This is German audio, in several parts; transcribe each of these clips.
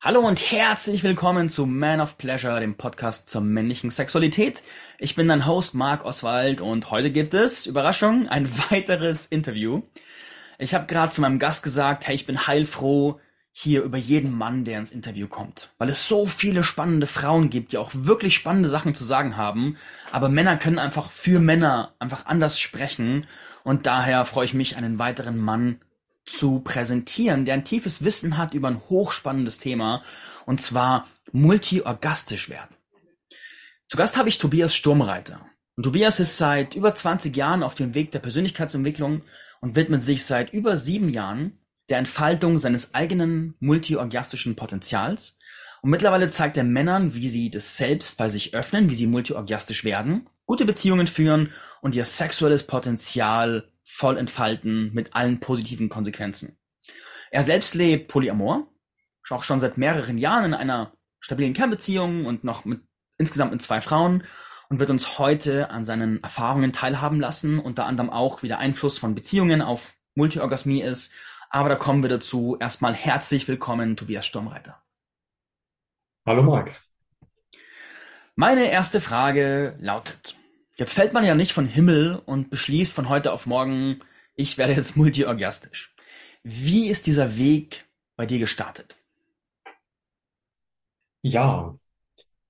Hallo und herzlich willkommen zu Man of Pleasure, dem Podcast zur männlichen Sexualität. Ich bin dein Host Marc Oswald und heute gibt es, Überraschung, ein weiteres Interview. Ich habe gerade zu meinem Gast gesagt, hey, ich bin heilfroh hier über jeden Mann, der ins Interview kommt, weil es so viele spannende Frauen gibt, die auch wirklich spannende Sachen zu sagen haben, aber Männer können einfach für Männer einfach anders sprechen und daher freue ich mich, einen weiteren Mann zu präsentieren, der ein tiefes Wissen hat über ein hochspannendes Thema, und zwar multiorgastisch werden. Zu Gast habe ich Tobias Sturmreiter. Und Tobias ist seit über 20 Jahren auf dem Weg der Persönlichkeitsentwicklung und widmet sich seit über sieben Jahren der Entfaltung seines eigenen multiorgastischen Potenzials. Und mittlerweile zeigt er Männern, wie sie das Selbst bei sich öffnen, wie sie multiorgastisch werden, gute Beziehungen führen und ihr sexuelles Potenzial voll entfalten mit allen positiven Konsequenzen. Er selbst lebt Polyamor, auch schon seit mehreren Jahren in einer stabilen Kernbeziehung und noch mit insgesamt mit zwei Frauen und wird uns heute an seinen Erfahrungen teilhaben lassen, unter anderem auch, wie der Einfluss von Beziehungen auf Multiorgasmie ist. Aber da kommen wir dazu. Erstmal herzlich willkommen, Tobias Sturmreiter. Hallo Marc. Meine erste Frage lautet, Jetzt fällt man ja nicht von Himmel und beschließt von heute auf morgen, ich werde jetzt multiorgastisch. Wie ist dieser Weg bei dir gestartet? Ja,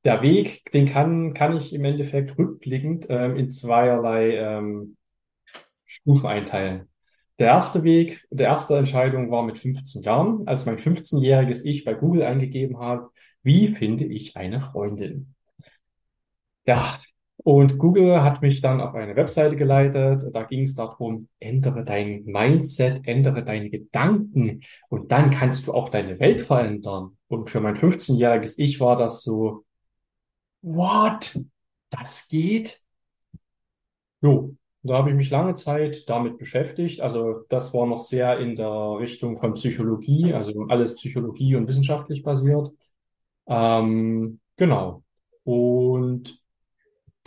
der Weg, den kann, kann ich im Endeffekt rückblickend ähm, in zweierlei ähm, Stufen einteilen. Der erste Weg, der erste Entscheidung war mit 15 Jahren, als mein 15-jähriges Ich bei Google eingegeben hat, wie finde ich eine Freundin? Ja, und Google hat mich dann auf eine Webseite geleitet. Da ging es darum, ändere dein Mindset, ändere deine Gedanken und dann kannst du auch deine Welt verändern. Und für mein 15-jähriges Ich war das so, what? Das geht? Jo, da habe ich mich lange Zeit damit beschäftigt. Also das war noch sehr in der Richtung von Psychologie, also alles Psychologie und wissenschaftlich basiert. Ähm, genau. Und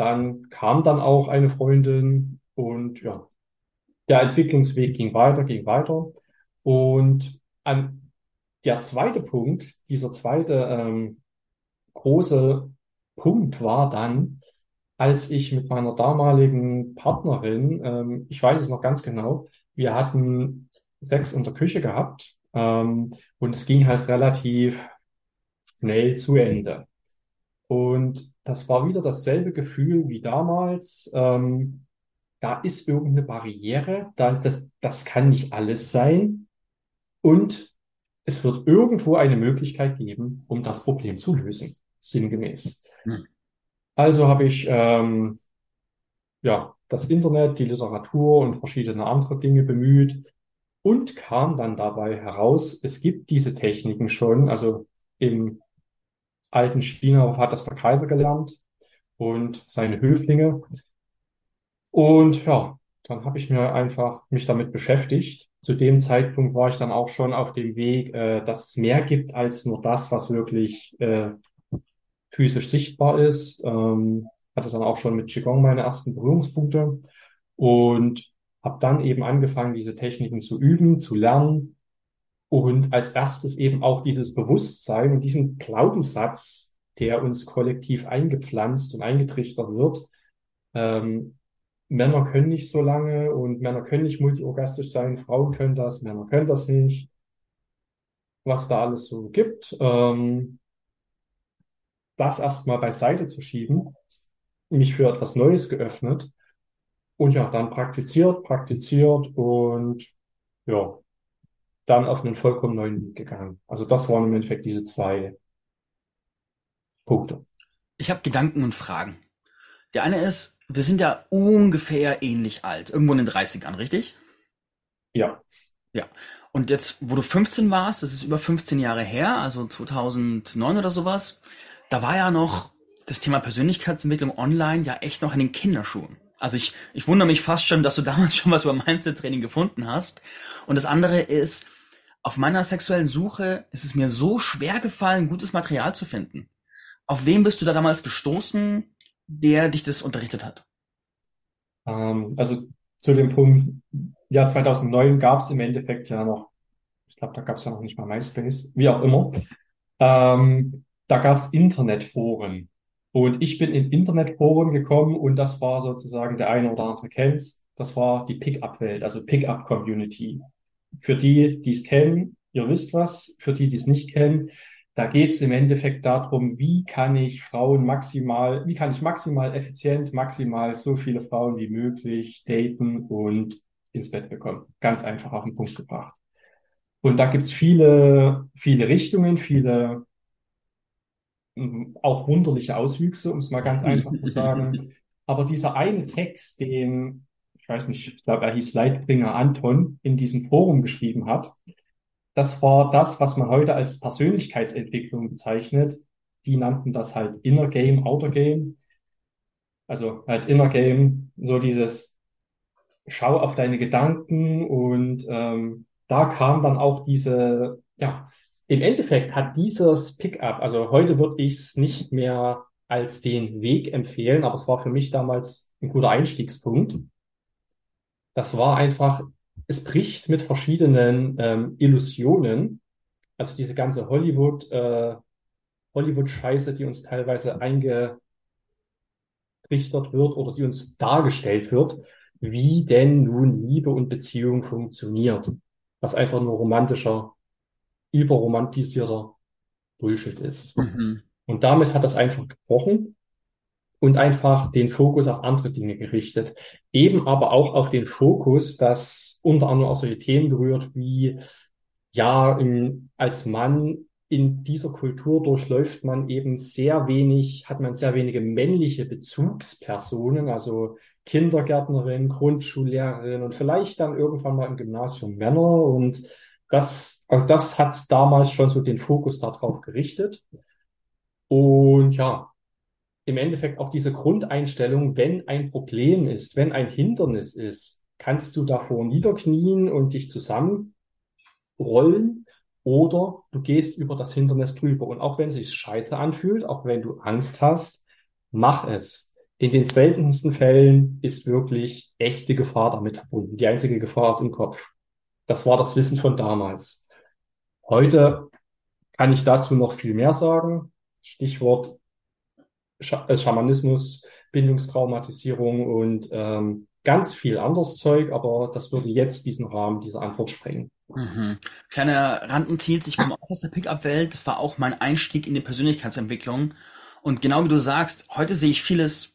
dann kam dann auch eine Freundin und ja, der Entwicklungsweg ging weiter, ging weiter. Und an der zweite Punkt, dieser zweite ähm, große Punkt war dann, als ich mit meiner damaligen Partnerin, ähm, ich weiß es noch ganz genau, wir hatten Sex in der Küche gehabt ähm, und es ging halt relativ schnell zu Ende. Und das war wieder dasselbe Gefühl wie damals. Ähm, da ist irgendeine Barriere, da, das, das kann nicht alles sein. Und es wird irgendwo eine Möglichkeit geben, um das Problem zu lösen, sinngemäß. Hm. Also habe ich ähm, ja das Internet, die Literatur und verschiedene andere Dinge bemüht und kam dann dabei heraus, es gibt diese Techniken schon, also im alten China hat das der Kaiser gelernt und seine Höflinge. Und ja, dann habe ich mir einfach mich damit beschäftigt. Zu dem Zeitpunkt war ich dann auch schon auf dem Weg, äh, dass es mehr gibt als nur das, was wirklich äh, physisch sichtbar ist. Ähm, hatte dann auch schon mit Qigong meine ersten Berührungspunkte und habe dann eben angefangen, diese Techniken zu üben, zu lernen und als erstes eben auch dieses Bewusstsein und diesen Glaubenssatz, der uns kollektiv eingepflanzt und eingetrichtert wird. Ähm, Männer können nicht so lange und Männer können nicht multiorgastisch sein, Frauen können das, Männer können das nicht. Was da alles so gibt, ähm, das erstmal beiseite zu schieben, mich für etwas Neues geöffnet und ja, dann praktiziert, praktiziert und ja, dann auf einen vollkommen neuen Weg gegangen. Also das waren im Endeffekt diese zwei Punkte. Ich habe Gedanken und Fragen. Der eine ist, wir sind ja ungefähr ähnlich alt, irgendwo in den 30ern, richtig? Ja. Ja. Und jetzt, wo du 15 warst, das ist über 15 Jahre her, also 2009 oder sowas, da war ja noch das Thema Persönlichkeitsentwicklung online ja echt noch in den Kinderschuhen. Also ich, ich wundere mich fast schon, dass du damals schon was über Mindset-Training gefunden hast. Und das andere ist, auf meiner sexuellen Suche ist es mir so schwer gefallen, gutes Material zu finden. Auf wen bist du da damals gestoßen, der dich das unterrichtet hat? Ähm, also zu dem Punkt, ja, 2009 gab es im Endeffekt ja noch, ich glaube, da gab es ja noch nicht mal MySpace, wie auch immer. Ähm, da gab es Internetforen. Und ich bin in Internetforen gekommen und das war sozusagen, der eine oder andere kennt's, das war die Pickup-Welt, also Pickup-Community. Für die, die es kennen, ihr wisst was, für die, die es nicht kennen, da geht es im Endeffekt darum, wie kann ich Frauen maximal, wie kann ich maximal effizient, maximal so viele Frauen wie möglich daten und ins Bett bekommen. Ganz einfach auf den Punkt gebracht. Und da gibt's viele, viele Richtungen, viele auch wunderliche Auswüchse, um es mal ganz einfach zu sagen. Aber dieser eine Text, den, ich weiß nicht, ich glaube, er hieß Leitbringer Anton, in diesem Forum geschrieben hat, das war das, was man heute als Persönlichkeitsentwicklung bezeichnet. Die nannten das halt Inner Game, Outer Game. Also halt Inner Game, so dieses Schau auf deine Gedanken und ähm, da kam dann auch diese, ja, im Endeffekt hat dieses Pickup, also heute würde ich es nicht mehr als den Weg empfehlen, aber es war für mich damals ein guter Einstiegspunkt. Das war einfach, es bricht mit verschiedenen ähm, Illusionen, also diese ganze Hollywood, äh, Hollywood-Scheiße, die uns teilweise eingetrichtert wird oder die uns dargestellt wird, wie denn nun Liebe und Beziehung funktioniert was einfach nur romantischer, überromantisierter Bullshit ist. Mhm. Und damit hat das einfach gebrochen und einfach den Fokus auf andere Dinge gerichtet. Eben aber auch auf den Fokus, dass unter anderem auch solche Themen berührt wie, ja, in, als Mann in dieser Kultur durchläuft man eben sehr wenig, hat man sehr wenige männliche Bezugspersonen, also Kindergärtnerin, Grundschullehrerin und vielleicht dann irgendwann mal im Gymnasium Männer. Und das, also das hat damals schon so den Fokus darauf gerichtet. Und ja, im Endeffekt auch diese Grundeinstellung, wenn ein Problem ist, wenn ein Hindernis ist, kannst du davor niederknien und dich zusammenrollen oder du gehst über das Hindernis drüber. Und auch wenn es sich scheiße anfühlt, auch wenn du Angst hast, mach es in den seltensten Fällen ist wirklich echte Gefahr damit verbunden. Die einzige Gefahr ist im Kopf. Das war das Wissen von damals. Heute kann ich dazu noch viel mehr sagen. Stichwort Sch äh, Schamanismus, Bindungstraumatisierung und ähm, ganz viel anderes Zeug, aber das würde jetzt diesen Rahmen dieser Antwort sprengen. Mhm. Kleiner Randnotiz, ich komme auch aus der Pickup-Welt. Das war auch mein Einstieg in die Persönlichkeitsentwicklung. Und genau wie du sagst, heute sehe ich vieles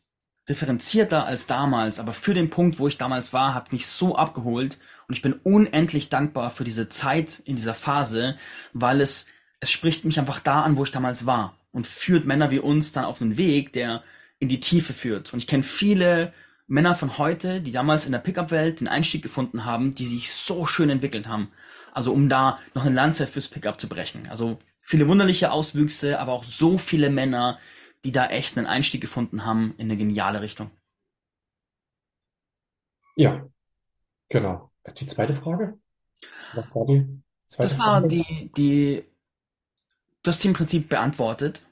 differenzierter als damals, aber für den Punkt, wo ich damals war, hat mich so abgeholt und ich bin unendlich dankbar für diese Zeit in dieser Phase, weil es, es spricht mich einfach da an, wo ich damals war und führt Männer wie uns dann auf einen Weg, der in die Tiefe führt. Und ich kenne viele Männer von heute, die damals in der Pickup-Welt den Einstieg gefunden haben, die sich so schön entwickelt haben. Also um da noch eine Lanze fürs Pickup zu brechen. Also viele wunderliche Auswüchse, aber auch so viele Männer, die da echt einen Einstieg gefunden haben in eine geniale Richtung. Ja, genau. Die zweite Frage? Was war die zweite das war Frage? die, die, du hast sie im Prinzip beantwortet.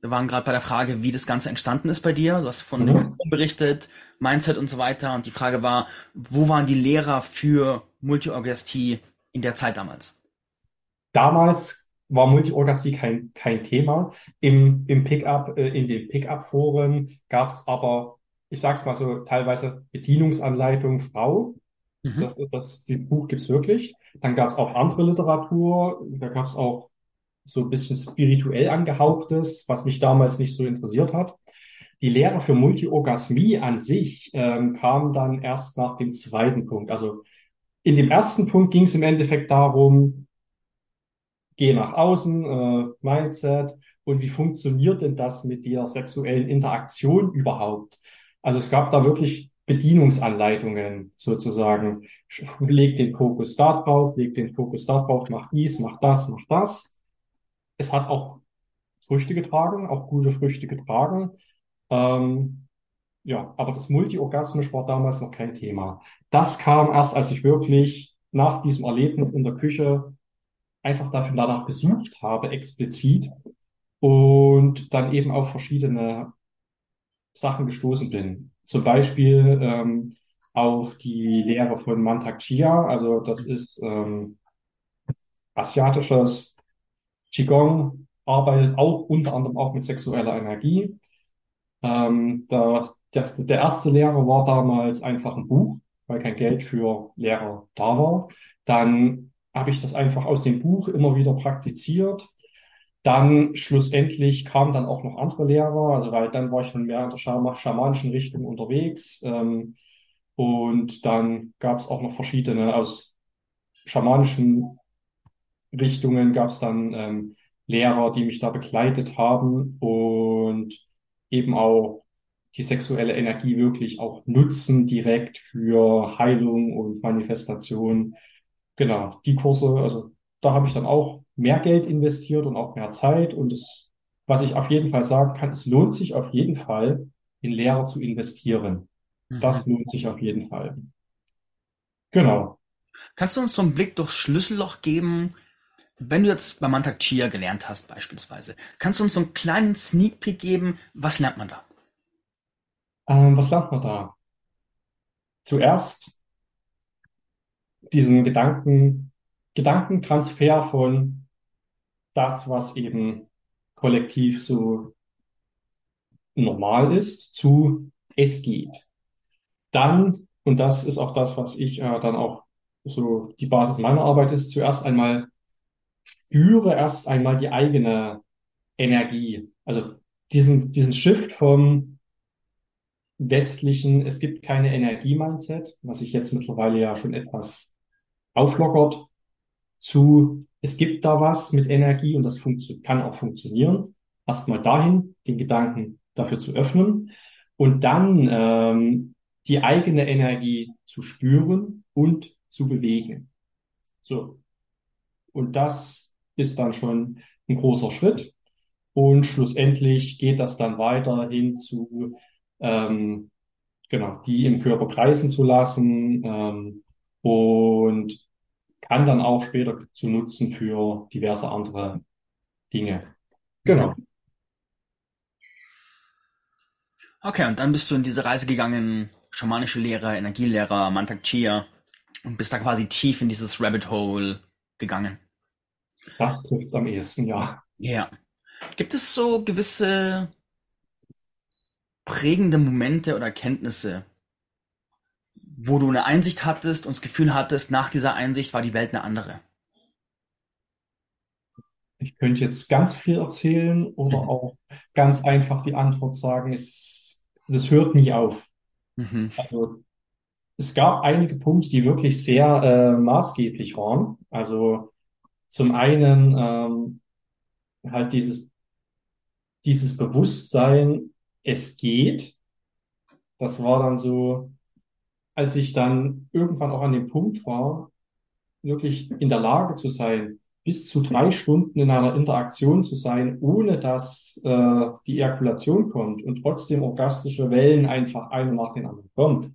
Wir waren gerade bei der Frage, wie das Ganze entstanden ist bei dir. Du hast von mhm. berichtet, Mindset und so weiter. Und die Frage war, wo waren die Lehrer für Multiorgastie in der Zeit damals? Damals war Multiorgastie kein, kein Thema. Im, im Pickup, äh, in den Pickup-Foren gab es aber, ich sag's mal so, teilweise Bedienungsanleitung Frau. Mhm. Das, das, das Buch gibt's wirklich. Dann gab's auch andere Literatur. Da gab's auch so ein bisschen spirituell angehauchtes, was mich damals nicht so interessiert hat. Die Lehre für Multiorgasmie an sich ähm, kam dann erst nach dem zweiten Punkt. Also in dem ersten Punkt ging es im Endeffekt darum, geh nach außen, äh, Mindset und wie funktioniert denn das mit der sexuellen Interaktion überhaupt? Also es gab da wirklich Bedienungsanleitungen sozusagen. Leg den Fokus da drauf, leg den Fokus da drauf, mach dies, mach das, mach das. Es hat auch Früchte getragen, auch gute Früchte getragen. Ähm, ja, aber das Multiorgasmisch war damals noch kein Thema. Das kam erst, als ich wirklich nach diesem Erlebnis in der Küche einfach dafür danach gesucht habe, explizit, und dann eben auf verschiedene Sachen gestoßen bin. Zum Beispiel ähm, auf die Lehre von Mantak Chia, also das ist ähm, asiatisches Qigong, arbeitet auch unter anderem auch mit sexueller Energie. Ähm, da, der, der erste Lehrer war damals einfach ein Buch, weil kein Geld für Lehrer da war. Dann habe ich das einfach aus dem Buch immer wieder praktiziert. Dann schlussendlich kamen dann auch noch andere Lehrer, also weil dann war ich schon mehr in der Scham schamanischen Richtung unterwegs. Ähm, und dann gab es auch noch verschiedene aus schamanischen Richtungen gab es dann ähm, Lehrer, die mich da begleitet haben und eben auch die sexuelle Energie wirklich auch nutzen direkt für Heilung und Manifestation. Genau, die Kurse, also da habe ich dann auch mehr Geld investiert und auch mehr Zeit. Und es, was ich auf jeden Fall sagen kann, es lohnt sich auf jeden Fall, in Lehrer zu investieren. Das Mhm. lohnt sich auf jeden Fall. Genau. Kannst du uns so einen Blick durchs Schlüsselloch geben, wenn du jetzt bei Mantak Chia gelernt hast beispielsweise? Kannst du uns so einen kleinen Sneak Peek geben? Was lernt man da? Ähm, was lernt man da? Zuerst diesen Gedanken, Gedankentransfer von das, was eben kollektiv so normal ist, zu es geht. Dann, und das ist auch das, was ich äh, dann auch so die Basis meiner Arbeit ist, zuerst einmal spüre erst einmal die eigene Energie. Also diesen, diesen Shift vom westlichen, es gibt keine Energie-Mindset, was sich jetzt mittlerweile ja schon etwas auflockert, zu, es gibt da was mit Energie und das kann auch funktionieren. Erstmal dahin, den Gedanken dafür zu öffnen und dann ähm, die eigene Energie zu spüren und zu bewegen. So. Und das ist dann schon ein großer Schritt. Und schlussendlich geht das dann weiter hin zu, ähm, genau, die im Körper kreisen zu lassen, ähm, und kann dann auch später zu nutzen für diverse andere Dinge. Genau. Okay, und dann bist du in diese Reise gegangen, schamanische Lehrer, Energielehrer, Mantak Chia, und bist da quasi tief in dieses Rabbit Hole gegangen. Das trifft's am ehesten, ja. Ja. Gibt es so gewisse prägende Momente oder Erkenntnisse, wo du eine Einsicht hattest und das Gefühl hattest, nach dieser Einsicht war die Welt eine andere? Ich könnte jetzt ganz viel erzählen oder Mhm. auch ganz einfach die Antwort sagen, es, das hört nie auf. Mhm. Also es gab einige Punkte, die wirklich sehr äh, maßgeblich waren. Also zum einen ähm, halt dieses, dieses Bewusstsein, es geht. Das war dann so, als ich dann irgendwann auch an dem Punkt war, wirklich in der Lage zu sein, bis zu drei Stunden in einer Interaktion zu sein, ohne dass äh, die Ejakulation kommt und trotzdem orgastische Wellen einfach eine nach den anderen kommt.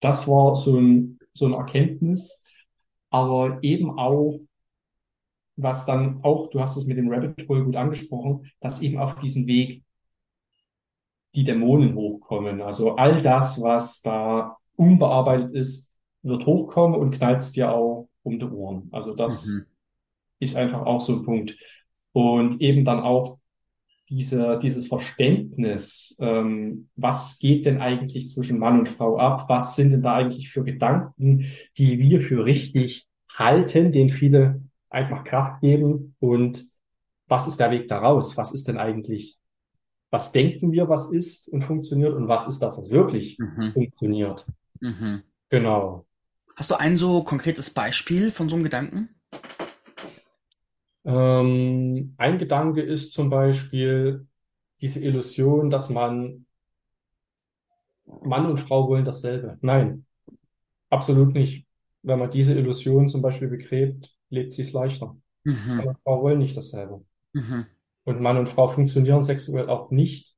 Das war so ein, so eine Erkenntnis, aber eben auch, was dann auch, du hast es mit dem Rabbit Hole gut angesprochen, dass eben auf diesem Weg die Dämonen hochkommen. Also all das, was da unbearbeitet ist, wird hochkommen und knallt dir auch um die Ohren. Also das Mhm. ist einfach auch so ein Punkt. Und eben dann auch diese, dieses Verständnis, ähm, was geht denn eigentlich zwischen Mann und Frau ab? Was sind denn da eigentlich für Gedanken, die wir für richtig halten, denen viele einfach Kraft geben? Und was ist der Weg daraus? Was ist denn eigentlich, was denken wir, was ist und funktioniert? Und was ist das, was wirklich Mhm. funktioniert? Mhm. Genau. Hast du ein so konkretes Beispiel von so einem Gedanken? Ähm, ein Gedanke ist zum Beispiel diese Illusion, dass man Mann und Frau wollen dasselbe. Nein, absolut nicht. Wenn man diese Illusion zum Beispiel begräbt, lebt sie es leichter. Mhm. Mann und Frau wollen nicht dasselbe. Mhm. Und Mann und Frau funktionieren sexuell auch nicht,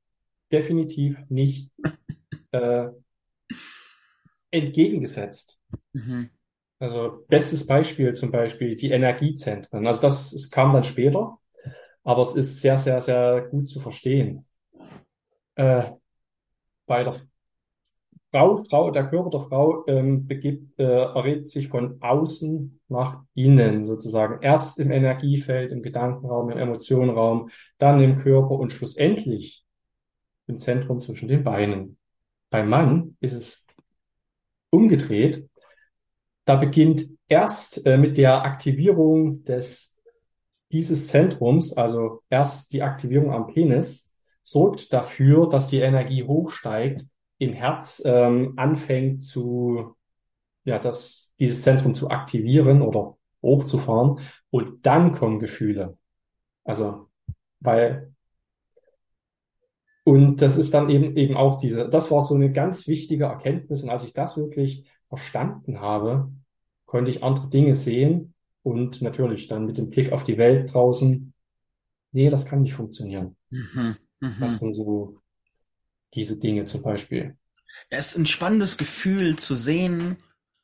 definitiv nicht äh, entgegengesetzt. Mhm. Also bestes Beispiel zum Beispiel die Energiezentren. Also das, es kam dann später, aber es ist sehr, sehr, sehr gut zu verstehen. Äh, bei der Frau, Frau, der Körper der Frau ähm, begibt, äh, erregt sich von außen nach innen sozusagen. Erst im Energiefeld, im Gedankenraum, im Emotionenraum, dann im Körper und schlussendlich im Zentrum zwischen den Beinen. Beim Mann ist es umgedreht. Da beginnt erst äh, mit der Aktivierung des, dieses Zentrums, also erst die Aktivierung am Penis, sorgt dafür, dass die Energie hochsteigt, im Herz ähm, anfängt zu, ja, das, dieses Zentrum zu aktivieren oder hochzufahren und dann kommen Gefühle. Also, weil und das ist dann eben, eben auch diese, das war so eine ganz wichtige Erkenntnis. Und als ich das wirklich verstanden habe, konnte ich andere Dinge sehen und natürlich dann mit dem Blick auf die Welt draußen, nee, das kann nicht funktionieren. Mhm, mh. Das sind so diese Dinge zum Beispiel. Ja, es ist ein spannendes Gefühl zu sehen,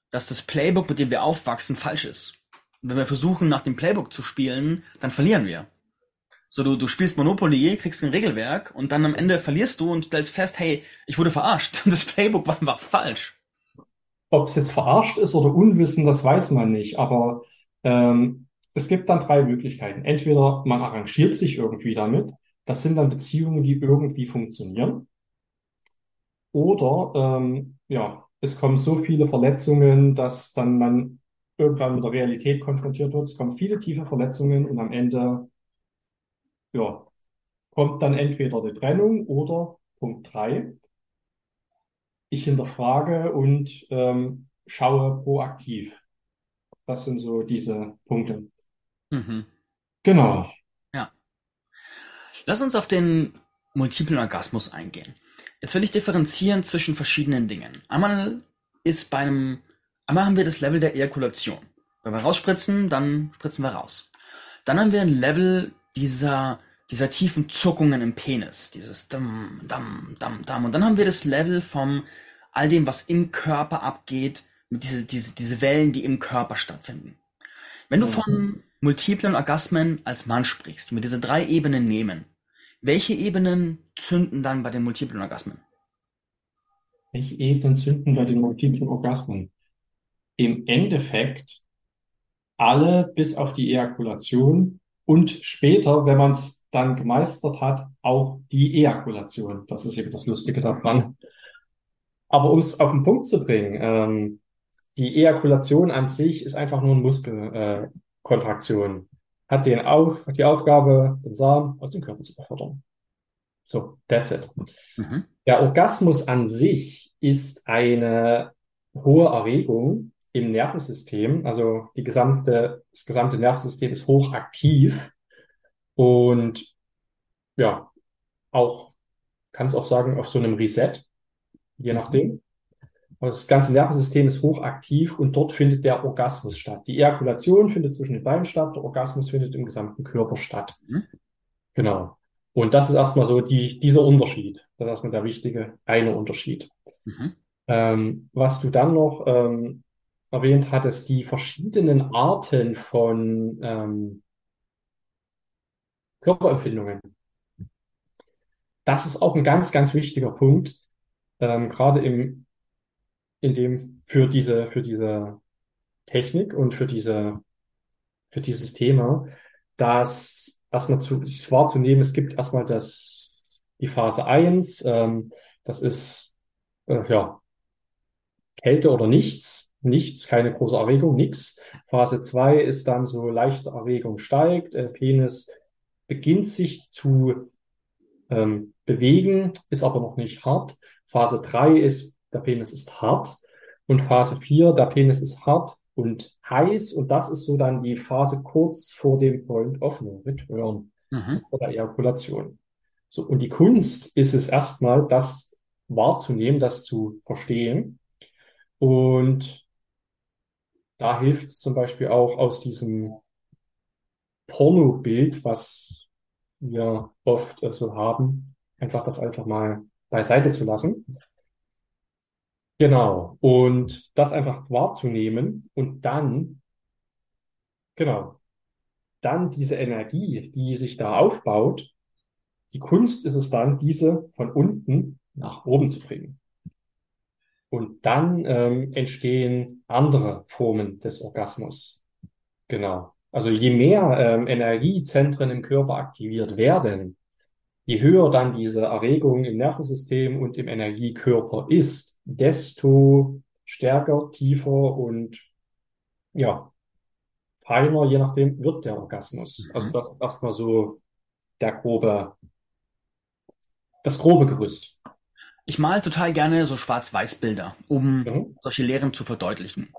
dass das Playbook, mit dem wir aufwachsen, falsch ist. Und wenn wir versuchen, nach dem Playbook zu spielen, dann verlieren wir. So, du, du spielst Monopoly, kriegst ein Regelwerk und dann am Ende verlierst du und stellst fest, hey, ich wurde verarscht. Das Playbook war einfach falsch. Ob es jetzt verarscht ist oder Unwissen, das weiß man nicht. Aber ähm, es gibt dann drei Möglichkeiten. Entweder man arrangiert sich irgendwie damit. Das sind dann Beziehungen, die irgendwie funktionieren. Oder ähm, ja, es kommen so viele Verletzungen, dass dann man irgendwann mit der Realität konfrontiert wird. Es kommen viele tiefe Verletzungen und am Ende ja, kommt dann entweder die Trennung oder Punkt 3, ich hinterfrage und ähm, schaue proaktiv. Das sind so diese Punkte. Mhm. Genau. Ja. Lass uns auf den multiplen Orgasmus eingehen. Jetzt will ich differenzieren zwischen verschiedenen Dingen. Einmal ist bei einem, einmal haben wir das Level der Ejakulation. Wenn wir rausspritzen, dann spritzen wir raus. Dann haben wir ein Level dieser, dieser tiefen Zuckungen im Penis, dieses Dam, Dam, Dam, Dam. Und dann haben wir das Level vom all dem, was im Körper abgeht, mit diese, diese, diese Wellen, die im Körper stattfinden. Wenn du von multiplen Orgasmen als Mann sprichst, mit diese drei Ebenen nehmen, welche Ebenen zünden dann bei den multiplen Orgasmen? Welche Ebenen zünden bei den multiplen Orgasmen? Im Endeffekt alle bis auf die Ejakulation und später, wenn man es dann gemeistert hat, auch die Ejakulation. Das ist eben das Lustige daran. Aber um es auf den Punkt zu bringen, ähm, die Ejakulation an sich ist einfach nur eine Muskelkontraktion. Äh, hat, den auf, hat die Aufgabe, den Samen aus dem Körper zu befördern. So, that's it. Mhm. Der Orgasmus an sich ist eine hohe Erregung im Nervensystem. Also die gesamte, das gesamte Nervensystem ist hochaktiv und ja, auch, kann es auch sagen, auf so einem Reset, je mhm. nachdem. Aber das ganze Nervensystem ist hochaktiv und dort findet der Orgasmus statt. Die Ejakulation findet zwischen den Beinen statt, der Orgasmus findet im gesamten Körper statt. Mhm. Genau. Und das ist erstmal so die, dieser Unterschied. Das ist erstmal der wichtige eine Unterschied. Mhm. Ähm, was du dann noch ähm, erwähnt hattest, die verschiedenen Arten von ähm, Körperempfindungen. Das ist auch ein ganz, ganz wichtiger Punkt, ähm, gerade im, in dem für diese, für diese Technik und für diese, für dieses Thema, dass erstmal zu, sich wahrzunehmen, es gibt erstmal das, die Phase 1, ähm, das ist, äh, ja, Kälte oder nichts nichts, keine große Erregung, nichts. Phase 2 ist dann so leichte Erregung steigt, der Penis beginnt sich zu ähm, bewegen, ist aber noch nicht hart. Phase 3 ist, der Penis ist hart. Und Phase 4, der Penis ist hart und heiß. Und das ist so dann die Phase kurz vor dem Point of No Return, mhm. vor der Ejakulation. So, und die Kunst ist es erstmal, das wahrzunehmen, das zu verstehen. Und da hilft es zum Beispiel auch aus diesem Porno-Bild, was wir oft äh, so haben, einfach das einfach mal beiseite zu lassen. Genau. Und das einfach wahrzunehmen und dann, genau, dann diese Energie, die sich da aufbaut, die Kunst ist es dann, diese von unten nach oben zu bringen. Und dann ähm, entstehen andere Formen des Orgasmus. Genau. Also je mehr ähm, Energiezentren im Körper aktiviert werden, je höher dann diese Erregung im Nervensystem und im Energiekörper ist, desto stärker, tiefer und ja, feiner, je nachdem, wird der Orgasmus. Also Mhm. das ist erstmal so der grobe, das grobe Gerüst. Ich male total gerne so Schwarz-Weiß-Bilder, um Mhm. solche Lehren zu verdeutlichen.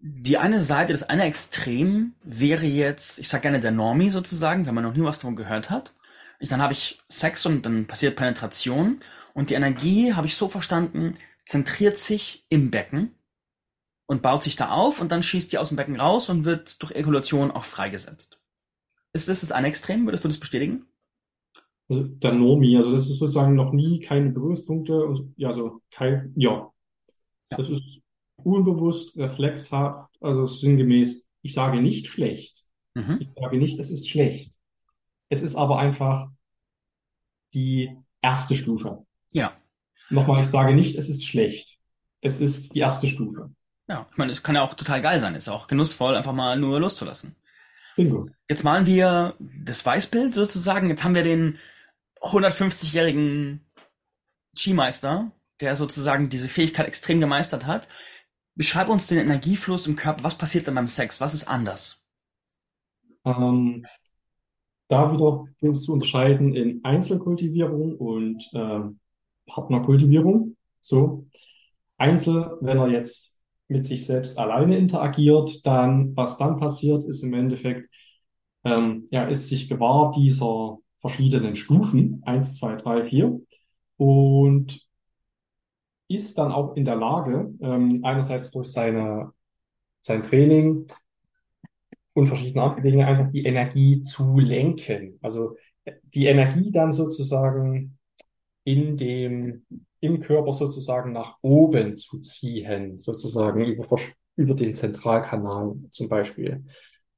Die eine Seite, das eine Extrem wäre jetzt, ich sag gerne der Normie sozusagen, wenn man noch nie was davon gehört hat. Ich, dann habe ich Sex und dann passiert Penetration und die Energie, habe ich so verstanden, zentriert sich im Becken und baut sich da auf und dann schießt die aus dem Becken raus und wird durch Ejakulation auch freigesetzt. Ist das das eine Extrem? Würdest du das bestätigen? Also Der Nomi, also das ist sozusagen noch nie keine Berührungspunkte und ja, so kein, ja, Ja. das ist unbewusst, reflexhaft, also sinngemäß, ich sage nicht schlecht. Mhm. Ich sage nicht, es ist schlecht. Es ist aber einfach die erste Stufe. Ja. Nochmal, ich sage nicht, es ist schlecht. Es ist die erste Stufe. Ja. Ich meine, es kann ja auch total geil sein. Ist ja auch genussvoll, einfach mal nur loszulassen. Bingo. Jetzt malen wir das Weißbild sozusagen. Jetzt haben wir den 150-jährigen Skimeister, der sozusagen diese Fähigkeit extrem gemeistert hat. Beschreib uns den Energiefluss im Körper. Was passiert denn beim Sex? Was ist anders? Ähm, da wieder es zu unterscheiden in Einzelkultivierung und ähm, Partnerkultivierung. So. Einzel, wenn er jetzt mit sich selbst alleine interagiert, dann, was dann passiert, ist im Endeffekt, ähm, er ist sich gewahr dieser verschiedenen Stufen, eins, zwei, drei, vier, und ist dann auch in der Lage, ähm, einerseits durch seine, sein Training und verschiedene andere Dinge einfach die Energie zu lenken. Also die Energie dann sozusagen in dem, im Körper sozusagen nach oben zu ziehen, sozusagen über, über den Zentralkanal zum Beispiel,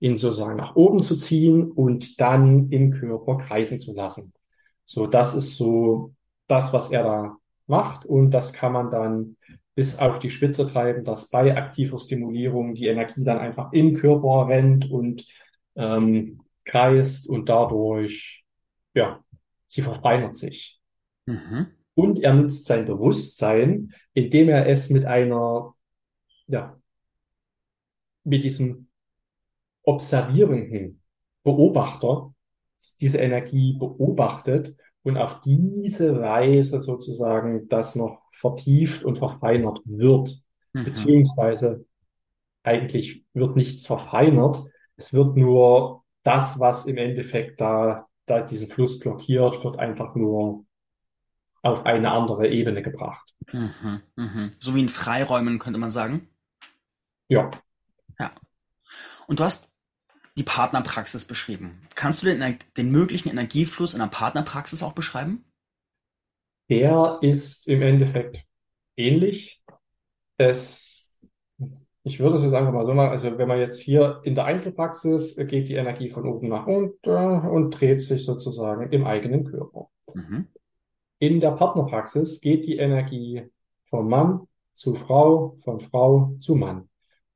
ihn sozusagen nach oben zu ziehen und dann im Körper kreisen zu lassen. So, das ist so das, was er da macht und das kann man dann bis auf die Spitze treiben, dass bei aktiver Stimulierung die Energie dann einfach im Körper rennt und ähm, kreist und dadurch, ja, sie verfeinert sich. Mhm. Und er nutzt sein Bewusstsein, indem er es mit einer, ja, mit diesem observierenden Beobachter diese Energie beobachtet und auf diese Weise sozusagen das noch vertieft und verfeinert wird. Mhm. Beziehungsweise eigentlich wird nichts verfeinert. Es wird nur das, was im Endeffekt da, da diesen Fluss blockiert, wird einfach nur auf eine andere Ebene gebracht. Mhm. Mhm. So wie in Freiräumen, könnte man sagen. Ja. Und du hast die Partnerpraxis beschrieben. Kannst du den, den möglichen Energiefluss in einer Partnerpraxis auch beschreiben? Der ist im Endeffekt ähnlich. Es, ich würde es jetzt einfach mal so machen, also wenn man jetzt hier in der Einzelpraxis geht die Energie von oben nach unten und dreht sich sozusagen im eigenen Körper. Mhm. In der Partnerpraxis geht die Energie vom Mann zu Frau, von Frau zu Mann.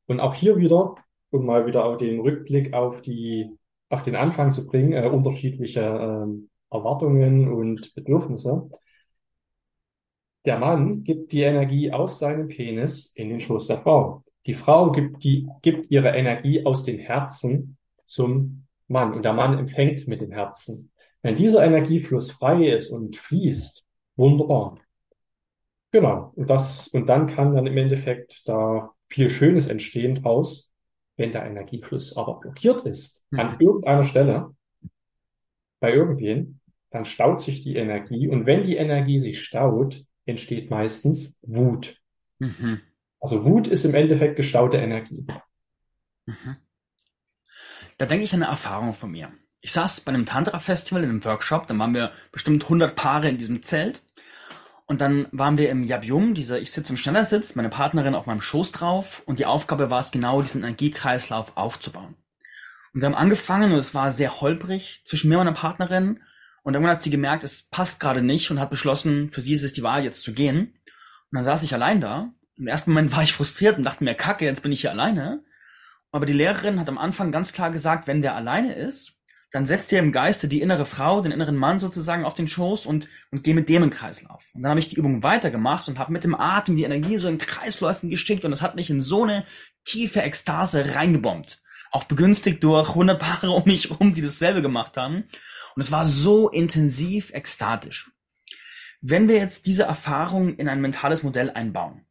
Und auch hier wieder, um mal wieder auch den Rückblick auf die, auf den Anfang zu bringen, äh, unterschiedliche ähm, Erwartungen und Bedürfnisse. Der Mann gibt die Energie aus seinem Penis in den Schoß der Frau. Die Frau gibt die, gibt ihre Energie aus dem Herzen zum Mann und der Mann empfängt mit dem Herzen. Wenn dieser Energiefluss frei ist und fließt, wunderbar. Genau. Und das, und dann kann dann im Endeffekt da viel Schönes entstehen draus, wenn der Energiefluss aber blockiert ist an Mhm. irgendeiner Stelle bei irgendwen, dann staut sich die Energie und wenn die Energie sich staut, entsteht meistens Wut. Mhm. Also Wut ist im Endeffekt gestaute Energie. Mhm. Da denke ich an eine Erfahrung von mir. Ich saß bei einem Tantra-Festival in einem Workshop, dann waren wir bestimmt 100 Paare in diesem Zelt. Und dann waren wir im Yabyum, dieser Ich sitze im Schneidersitz, meine Partnerin auf meinem Schoß drauf und die Aufgabe war es genau, diesen Energiekreislauf aufzubauen. Und wir haben angefangen und es war sehr holprig zwischen mir und meiner Partnerin und irgendwann hat sie gemerkt, es passt gerade nicht und hat beschlossen, für sie ist es die Wahl, jetzt zu gehen. Und dann saß ich allein da. Im ersten Moment war ich frustriert und dachte mir, kacke, jetzt bin ich hier alleine. aber die Lehrerin hat am Anfang ganz klar gesagt, wenn der alleine ist, dann setzt ihr im Geiste die innere Frau, den inneren Mann sozusagen auf den Schoß und, und geh mit dem in Kreislauf. Und dann habe ich die Übung weitergemacht und habe mit dem Atem die Energie so in Kreisläufen geschickt und es hat mich in so eine tiefe Ekstase reingebombt. Auch begünstigt durch 100 Paare um mich rum, die dasselbe gemacht haben. Und es war so intensiv ekstatisch. Wenn wir jetzt diese Erfahrung in ein mentales Modell einbauen,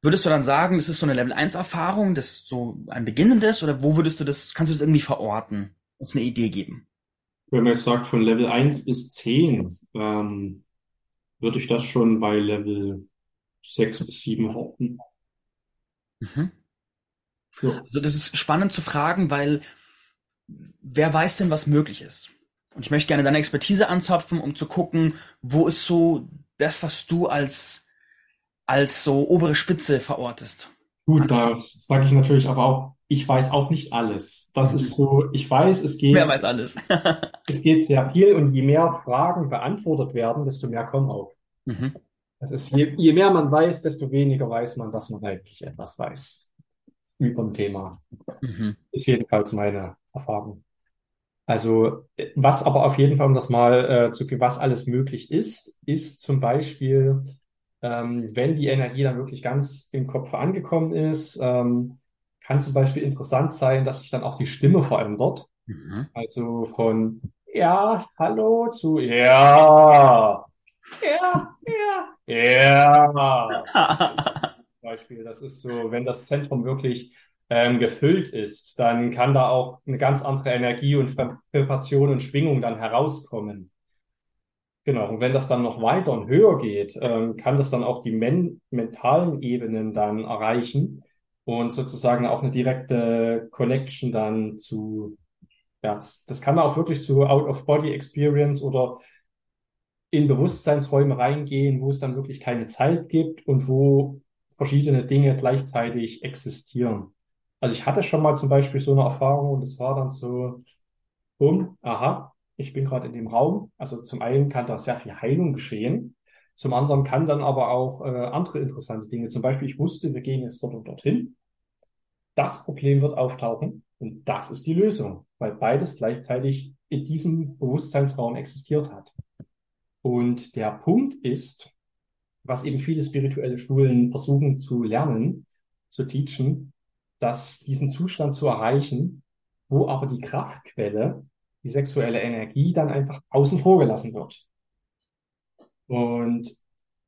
würdest du dann sagen, das ist so eine Level 1 Erfahrung, das so ein beginnendes oder wo würdest du das, kannst du das irgendwie verorten? Uns eine Idee geben? Wenn man jetzt sagt, von Level 1 bis 10, ähm, würde ich das schon bei Level 6 bis 7 halten. Mhm. Ja. Also das ist spannend zu fragen, weil wer weiß denn, was möglich ist? Und ich möchte gerne deine Expertise anzapfen, um zu gucken, wo ist so das, was du als, als so obere Spitze verortest. Gut, da sage ich natürlich aber auch, ich weiß auch nicht alles. Das ist so, ich weiß, es geht, Wer weiß alles? es geht sehr viel und je mehr Fragen beantwortet werden, desto mehr kommen auf. Mhm. Das ist, je, je mehr man weiß, desto weniger weiß man, dass man eigentlich etwas weiß über ein Thema. Mhm. Ist jedenfalls meine Erfahrung. Also, was aber auf jeden Fall, um das mal äh, zu, was alles möglich ist, ist zum Beispiel, ähm, wenn die Energie dann wirklich ganz im Kopf angekommen ist, ähm, kann zum Beispiel interessant sein, dass sich dann auch die Stimme verändert. Mhm. Also von ja, hallo zu ja, ja, ja, ja. Zum Beispiel, das ist so, wenn das Zentrum wirklich ähm, gefüllt ist, dann kann da auch eine ganz andere Energie und Vibration und Schwingung dann herauskommen. Genau, und wenn das dann noch weiter und höher geht, ähm, kann das dann auch die men mentalen Ebenen dann erreichen und sozusagen auch eine direkte Connection dann zu, ja, das, das kann auch wirklich zu Out-of-Body-Experience oder in Bewusstseinsräume reingehen, wo es dann wirklich keine Zeit gibt und wo verschiedene Dinge gleichzeitig existieren. Also ich hatte schon mal zum Beispiel so eine Erfahrung und es war dann so, bumm, aha, ich bin gerade in dem Raum. Also zum einen kann da sehr viel Heilung geschehen. Zum anderen kann dann aber auch äh, andere interessante Dinge. Zum Beispiel, ich wusste, wir gehen jetzt dort und dorthin. Das Problem wird auftauchen und das ist die Lösung, weil beides gleichzeitig in diesem Bewusstseinsraum existiert hat. Und der Punkt ist, was eben viele spirituelle Schulen versuchen zu lernen, zu teachen, dass diesen Zustand zu erreichen, wo aber die Kraftquelle die sexuelle Energie dann einfach außen vor gelassen wird. Und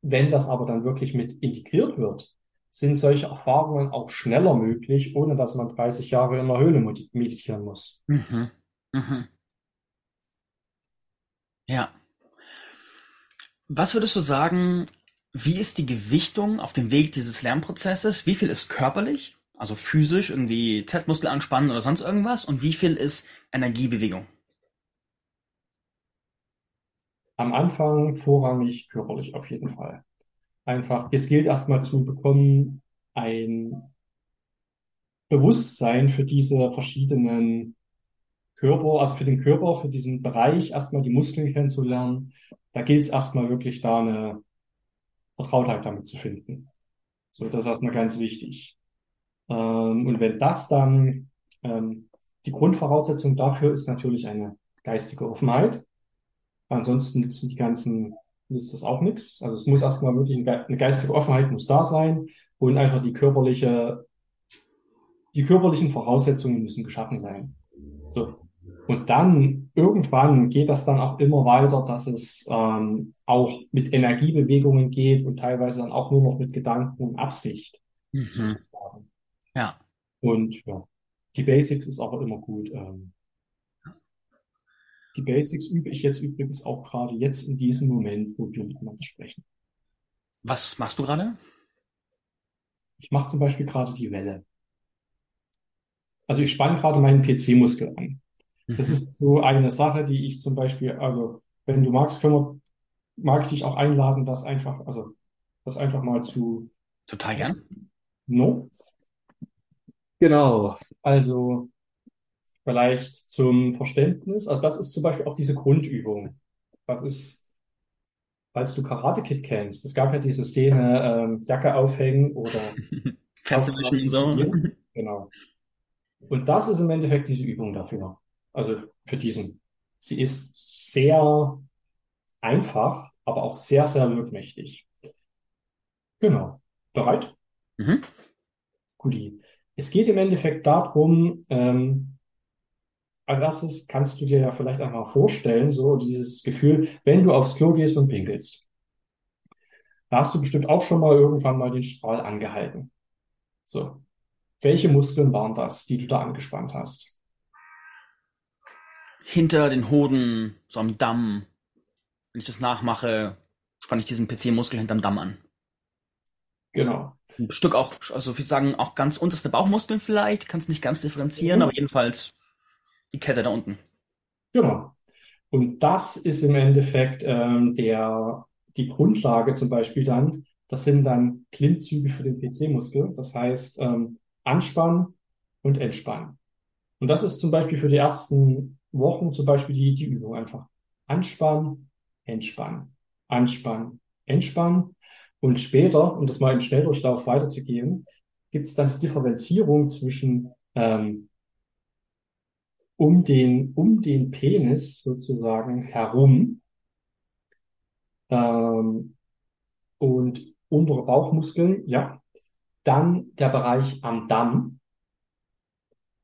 wenn das aber dann wirklich mit integriert wird, sind solche Erfahrungen auch schneller möglich, ohne dass man 30 Jahre in der Höhle meditieren muss. Mhm. Mhm. Ja. Was würdest du sagen, wie ist die Gewichtung auf dem Weg dieses Lernprozesses? Wie viel ist körperlich, also physisch, irgendwie Z-Muskel anspannen oder sonst irgendwas? Und wie viel ist Energiebewegung? Am Anfang vorrangig körperlich auf jeden Fall. Einfach, es gilt erstmal zu bekommen, ein Bewusstsein für diese verschiedenen Körper, also für den Körper, für diesen Bereich, erstmal die Muskeln kennenzulernen. Da gilt es erstmal wirklich da eine Vertrautheit damit zu finden. So, das ist erstmal ganz wichtig. Ähm, und wenn das dann, ähm, die Grundvoraussetzung dafür ist natürlich eine geistige Offenheit. Ansonsten nützen die ganzen, nützt das auch nichts. Also es muss erstmal wirklich eine geistige Offenheit muss da sein und einfach die körperliche, die körperlichen Voraussetzungen müssen geschaffen sein. So. Und dann irgendwann geht das dann auch immer weiter, dass es ähm, auch mit Energiebewegungen geht und teilweise dann auch nur noch mit Gedanken und Absicht. Mhm. Ja. Und ja, die Basics ist aber immer gut. Ähm, die Basics übe ich jetzt übrigens auch gerade jetzt in diesem Moment, wo wir miteinander sprechen. Was machst du gerade? Ich mache zum Beispiel gerade die Welle. Also ich spanne gerade meinen PC-Muskel an. Das Mhm. ist so eine Sache, die ich zum Beispiel, also wenn du magst, können wir, mag ich dich auch einladen, das einfach, also das einfach mal zu, Total gern. no? Genau. Also Vielleicht zum Verständnis. Also das ist zum Beispiel auch diese Grundübung. Das ist, falls du Karate Kid kennst, es gab ja diese Szene, ähm, Jacke aufhängen oder Fenster wischen und so. Genau. Und das ist im Endeffekt diese Übung dafür. Also für diesen. Sie ist sehr einfach, aber auch sehr, sehr wirkmächtig. Genau. Bereit? Mhm. Guti. Es geht im Endeffekt darum, ähm, als erstes kannst du dir ja vielleicht einmal vorstellen, so dieses Gefühl, wenn du aufs Klo gehst und pinkelst. Da hast du bestimmt auch schon mal irgendwann mal den Strahl angehalten. So. Welche Muskeln waren das, die du da angespannt hast? Hinter den Hoden, so am Damm. Wenn ich das nachmache, spanne ich diesen PC-Muskel hinterm Damm an. Genau. Ein Stück auch, also ich würde sagen, auch ganz unterste Bauchmuskeln vielleicht, kannst nicht ganz differenzieren, aber jedenfalls die Kette da unten. Genau. Und das ist im Endeffekt ähm, der, die Grundlage zum Beispiel dann. Das sind dann Klimmzüge für den PC-Muskel. Das heißt, ähm, anspannen und entspannen. Und das ist zum Beispiel für die ersten Wochen zum Beispiel die, die Übung einfach. Anspannen, entspannen, anspannen, entspannen. Und später, um das mal im Schnelldurchlauf weiterzugehen, gibt es dann die Differenzierung zwischen ähm, um den, um den Penis sozusagen herum ähm, und untere Bauchmuskeln, ja. Dann der Bereich am Damm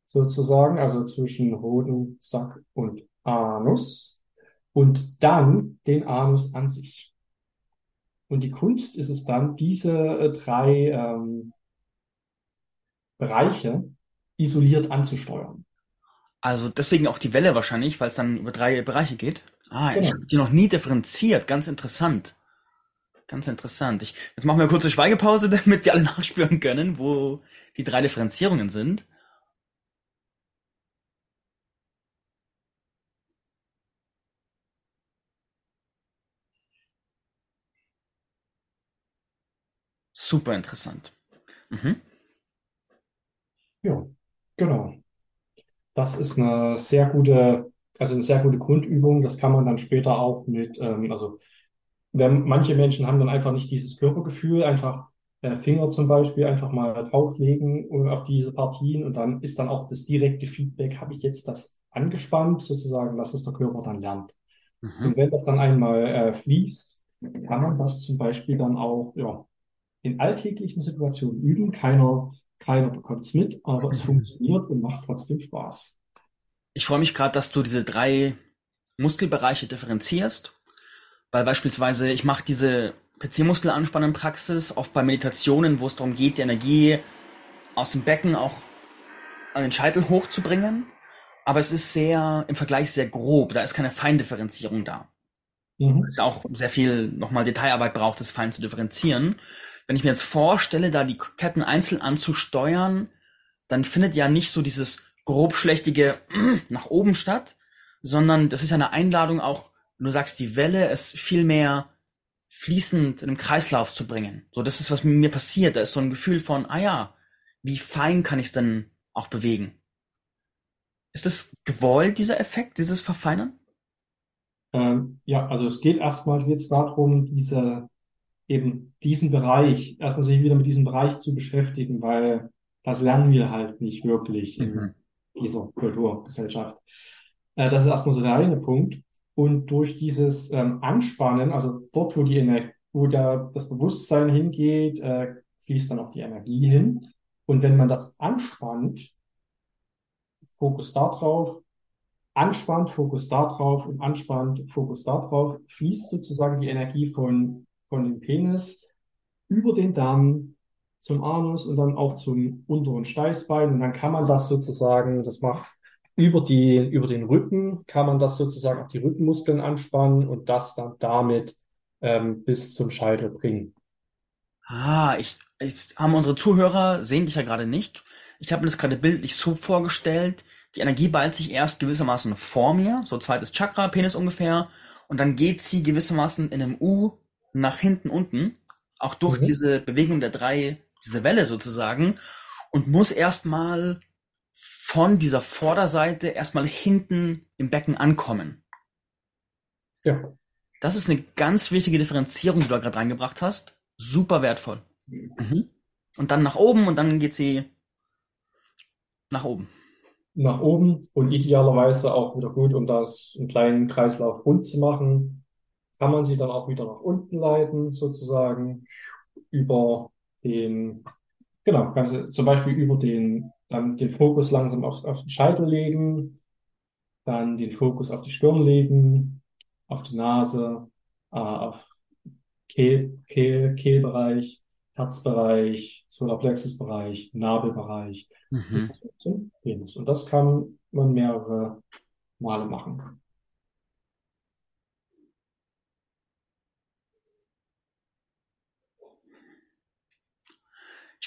sozusagen, also zwischen Hoden, Sack und Anus. Und dann den Anus an sich. Und die Kunst ist es dann, diese äh, drei ähm, Bereiche isoliert anzusteuern. Also deswegen auch die Welle wahrscheinlich, weil es dann über drei Bereiche geht. Ah, ich Genau. habe die noch nie differenziert. Ganz interessant. Ganz interessant. Ich, jetzt machen wir eine kurze Schweigepause, damit wir alle nachspüren können, wo die drei Differenzierungen sind. Super interessant. Mhm. Ja, genau. Das ist eine sehr gute, also eine sehr gute Grundübung. Das kann man dann später auch mit, ähm, also wenn, manche Menschen haben dann einfach nicht dieses Körpergefühl, einfach äh, Finger zum Beispiel einfach mal drauflegen äh, auf diese Partien und dann ist dann auch das direkte Feedback, habe ich jetzt das angespannt, sozusagen, dass es der Körper dann lernt. Mhm. Und wenn das dann einmal äh, fließt, kann man das zum Beispiel dann auch ja, in alltäglichen Situationen üben. Keiner, keiner bekommt es mit, aber es Mhm. funktioniert und macht trotzdem Spaß. Ich freue mich gerade, dass du diese drei Muskelbereiche differenzierst, weil beispielsweise ich mache diese PC-Muskelanspannung-Praxis oft bei Meditationen, wo es darum geht, die Energie aus dem Becken auch an den Scheitel hochzubringen. Aber es ist sehr, im Vergleich sehr grob. Da ist keine Feindifferenzierung da. Mhm. Es ja auch sehr viel nochmal Detailarbeit braucht, das fein zu differenzieren. Wenn ich mir jetzt vorstelle, da die Ketten einzeln anzusteuern, dann findet ja nicht so dieses grobschlächtige nach oben statt, sondern das ist ja eine Einladung auch, du sagst, die Welle, es viel mehr fließend in einem Kreislauf zu bringen. So, das ist, was mit mir passiert. Da ist so ein Gefühl von, ah ja, wie fein kann ich es denn auch bewegen? Ist das gewollt, dieser Effekt, dieses Verfeinern? Ähm, ja, also es geht erstmal jetzt darum, diese, eben diesen Bereich, erstmal sich wieder mit diesem Bereich zu beschäftigen, weil das lernen wir halt nicht wirklich in Mhm. dieser Kulturgesellschaft. Äh, das ist erstmal so der eine Punkt. Und durch dieses ähm, Anspannen, also dort, wo die Ener wo der, das Bewusstsein hingeht, äh, fließt dann auch die Energie hin. Und wenn man das anspannt, Fokus da drauf, anspannt, Fokus da drauf und anspannt, Fokus da drauf, fließt sozusagen die Energie von, von dem Penis über den Darm zum Anus und dann auch zum unteren Steißbein. Und dann kann man das sozusagen, das macht über die, über den Rücken, kann man das sozusagen auch die Rückenmuskeln anspannen und das dann damit ähm, bis zum Scheitel bringen. Ah, ich, ich haben unsere Zuhörer sehen dich ja gerade nicht. Ich habe mir das gerade bildlich so vorgestellt. Die Energie ballt sich erst gewissermaßen vor mir, so zweites Chakra, Penis ungefähr, und dann geht sie gewissermaßen in einem U nach hinten unten, auch durch Mhm. diese Bewegung der drei, diese Welle sozusagen, und muss erstmal von dieser Vorderseite erstmal hinten im Becken ankommen. Ja, Das ist eine ganz wichtige Differenzierung, die du da gerade reingebracht hast. Super wertvoll. Mhm. Und dann nach oben und dann geht sie nach oben. nach oben und idealerweise auch wieder gut, um das einen kleinen Kreislauf rund zu machen, kann man sie dann auch wieder nach unten leiten, sozusagen, über den, genau, also zum Beispiel über den, dann den Fokus langsam auf, auf den Scheitel legen, dann den Fokus auf die Stirn legen, auf die Nase, äh, auf Kehl, Kehl, Kehlbereich, Herzbereich, Solarplexusbereich, Nabelbereich, Mhm. Penis. Und das kann man mehrere Male machen.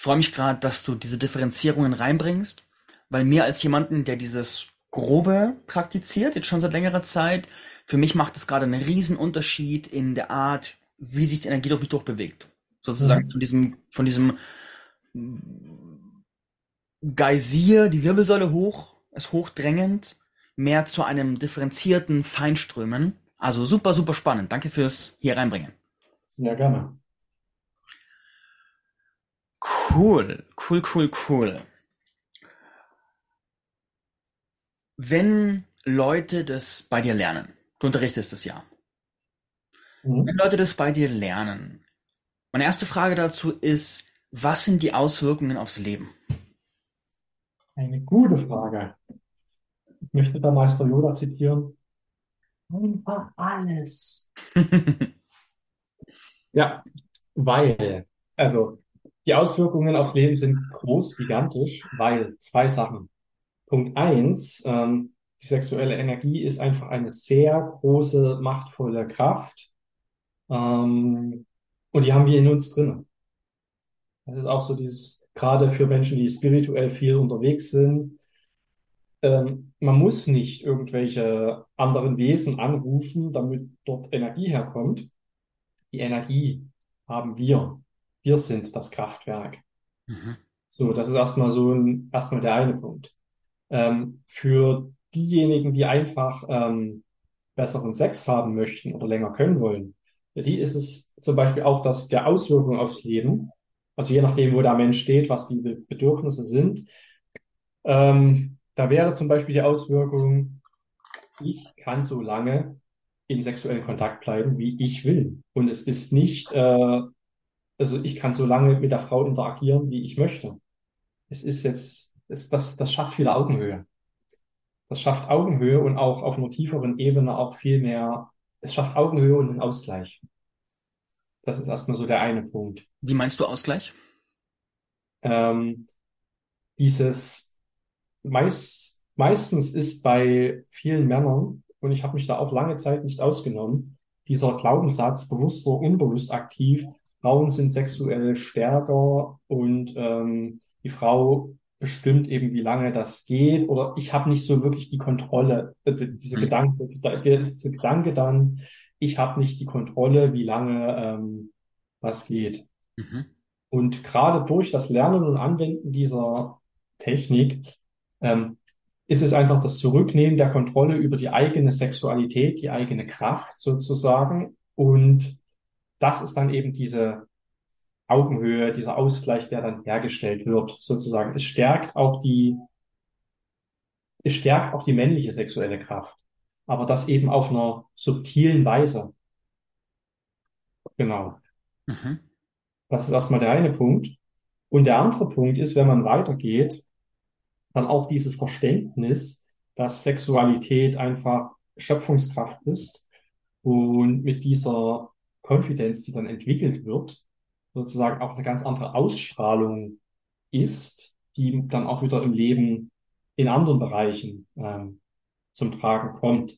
Freue mich gerade, dass du diese Differenzierungen reinbringst, weil mir als jemanden, der dieses Grobe praktiziert, jetzt schon seit längerer Zeit, für mich macht es gerade einen riesen Unterschied in der Art, wie sich die Energie durch mich durchbewegt. Sozusagen Mhm. von diesem, von diesem Geysir, die Wirbelsäule hoch, ist hochdrängend, mehr zu einem differenzierten Feinströmen. Also super, super spannend. Danke fürs hier reinbringen. Sehr gerne. Cool, cool, cool, cool. Wenn Leute das bei dir lernen, du unterrichtest es ja, wenn Mhm. Leute das bei dir lernen, meine erste Frage dazu ist, was sind die Auswirkungen aufs Leben? Eine gute Frage. Ich möchte da Meister Yoda zitieren. Einfach alles. Ja, weil, also die Auswirkungen aufs Leben sind groß, gigantisch, weil zwei Sachen. Punkt eins, ähm, die sexuelle Energie ist einfach eine sehr große, machtvolle Kraft. Ähm, und die haben wir in uns drin. Das ist auch so dieses, gerade für Menschen, die spirituell viel unterwegs sind. Ähm, man muss nicht irgendwelche anderen Wesen anrufen, damit dort Energie herkommt. Die Energie haben wir. Wir sind das Kraftwerk. Mhm. So, das ist erstmal so ein, erstmal der eine Punkt. Ähm, für diejenigen, die einfach ähm, besseren Sex haben möchten oder länger können wollen, für die ist es zum Beispiel auch das der Auswirkung aufs Leben. Also je nachdem, wo der Mensch steht, was die Be- Bedürfnisse sind. Ähm, da wäre zum Beispiel die Auswirkung, ich kann so lange im sexuellen Kontakt bleiben, wie ich will. Und es ist nicht, äh, also ich kann so lange mit der Frau interagieren, wie ich möchte. Es ist jetzt, es, das, das schafft wieder Augenhöhe. Das schafft Augenhöhe und auch auf einer tieferen Ebene auch viel mehr, es schafft Augenhöhe und einen Ausgleich. Das ist erstmal so der eine Punkt. Wie meinst du Ausgleich? Ähm, dieses meist, meistens ist bei vielen Männern, und ich habe mich da auch lange Zeit nicht ausgenommen, dieser Glaubenssatz, bewusst oder unbewusst aktiv, Frauen sind sexuell stärker und ähm, die Frau bestimmt eben, wie lange das geht, oder ich habe nicht so wirklich die Kontrolle, äh, diese Mhm. Gedanke, dieser Gedanke dann, ich habe nicht die Kontrolle, wie lange ähm, was geht. Mhm. Und gerade durch das Lernen und Anwenden dieser Technik ähm, ist es einfach das Zurücknehmen der Kontrolle über die eigene Sexualität, die eigene Kraft sozusagen. Und das ist dann eben diese Augenhöhe, dieser Ausgleich, der dann hergestellt wird, sozusagen. Es stärkt auch die, es stärkt auch die männliche sexuelle Kraft, aber das eben auf einer subtilen Weise. Genau. Mhm. Das ist erstmal der eine Punkt. Und der andere Punkt ist, wenn man weitergeht, dann auch dieses Verständnis, dass Sexualität einfach Schöpfungskraft ist und mit dieser Konfidenz, die dann entwickelt wird, sozusagen auch eine ganz andere Ausstrahlung ist, die dann auch wieder im Leben in anderen Bereichen ähm, zum Tragen kommt.